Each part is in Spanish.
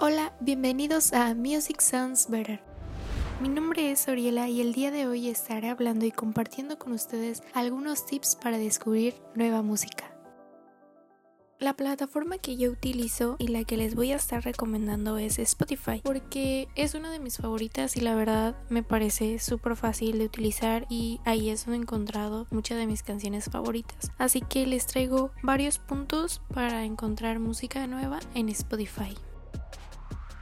Hola, bienvenidos a Music Sounds Better. Mi nombre es Oriela y el día de hoy estaré hablando y compartiendo con ustedes algunos tips para descubrir nueva música. La plataforma que yo utilizo y la que les voy a estar recomendando es Spotify porque es una de mis favoritas y la verdad me parece súper fácil de utilizar y ahí es donde he encontrado muchas de mis canciones favoritas. Así que les traigo varios puntos para encontrar música nueva en Spotify.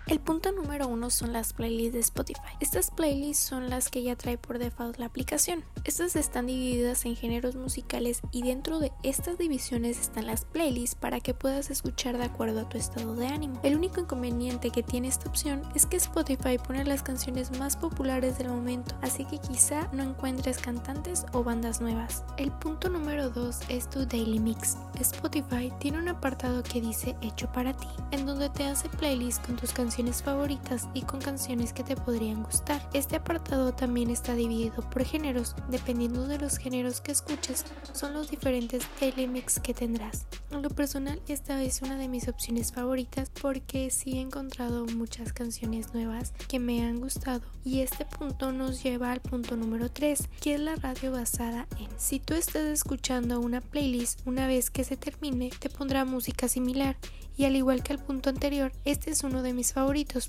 El punto número uno son las playlists de Spotify. Estas playlists son las que ya trae por default la aplicación. Estas están divididas en géneros musicales y dentro de estas divisiones están las playlists para que puedas escuchar de acuerdo a tu estado de ánimo. El único inconveniente que tiene esta opción es que Spotify pone las canciones más populares del momento, así que quizá no encuentres cantantes o bandas nuevas. El punto número 2 es tu Daily Mix. Spotify tiene un apartado que dice Hecho para ti, en donde te hace playlists con tus canciones favoritas y con canciones que te podrían gustar. Este apartado también está dividido por géneros. Dependiendo de los géneros que escuches, son los diferentes mix que tendrás. En lo personal, esta es una de mis opciones favoritas porque sí he encontrado muchas canciones nuevas que me han gustado. Y este punto nos lleva al punto número 3, que es la radio basada en. Si tú estás escuchando una playlist, una vez que se termine, te pondrá música similar y al igual que el punto anterior, este es uno de mis favoritos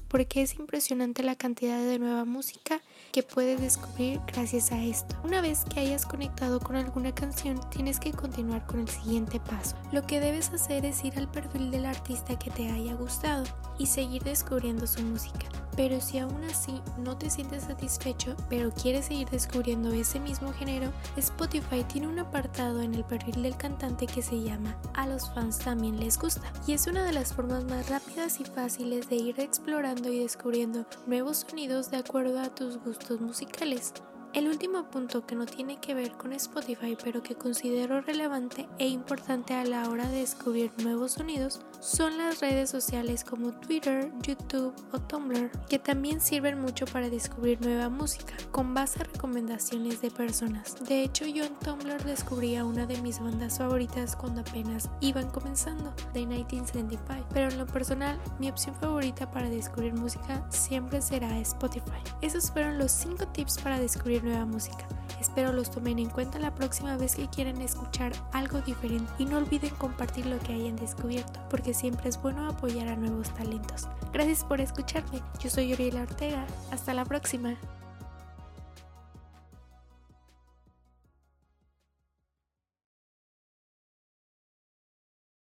porque es impresionante la cantidad de nueva música que puedes descubrir gracias a esto. Una vez que hayas conectado con alguna canción, tienes que continuar con el siguiente paso. Lo que debes hacer es ir al perfil del artista que te haya gustado y seguir descubriendo su música. Pero si aún así no te sientes satisfecho, pero quieres seguir descubriendo ese mismo género, Spotify tiene un apartado en el perfil del cantante que se llama A los fans también les gusta. Y es una de las formas más rápidas y fáciles de ir explorando y descubriendo nuevos sonidos de acuerdo a tus gustos musicales. El último punto que no tiene que ver con Spotify pero que considero relevante e importante a la hora de descubrir nuevos sonidos son las redes sociales como Twitter, YouTube o Tumblr que también sirven mucho para descubrir nueva música con base a recomendaciones de personas. De hecho yo en Tumblr descubrí a una de mis bandas favoritas cuando apenas iban comenzando, The 1975, pero en lo personal mi opción favorita para descubrir música siempre será Spotify. Esos fueron los 5 tips para descubrir nueva música. Espero los tomen en cuenta la próxima vez que quieran escuchar algo diferente y no olviden compartir lo que hayan descubierto, porque siempre es bueno apoyar a nuevos talentos. Gracias por escucharme, yo soy Oriela Ortega, hasta la próxima.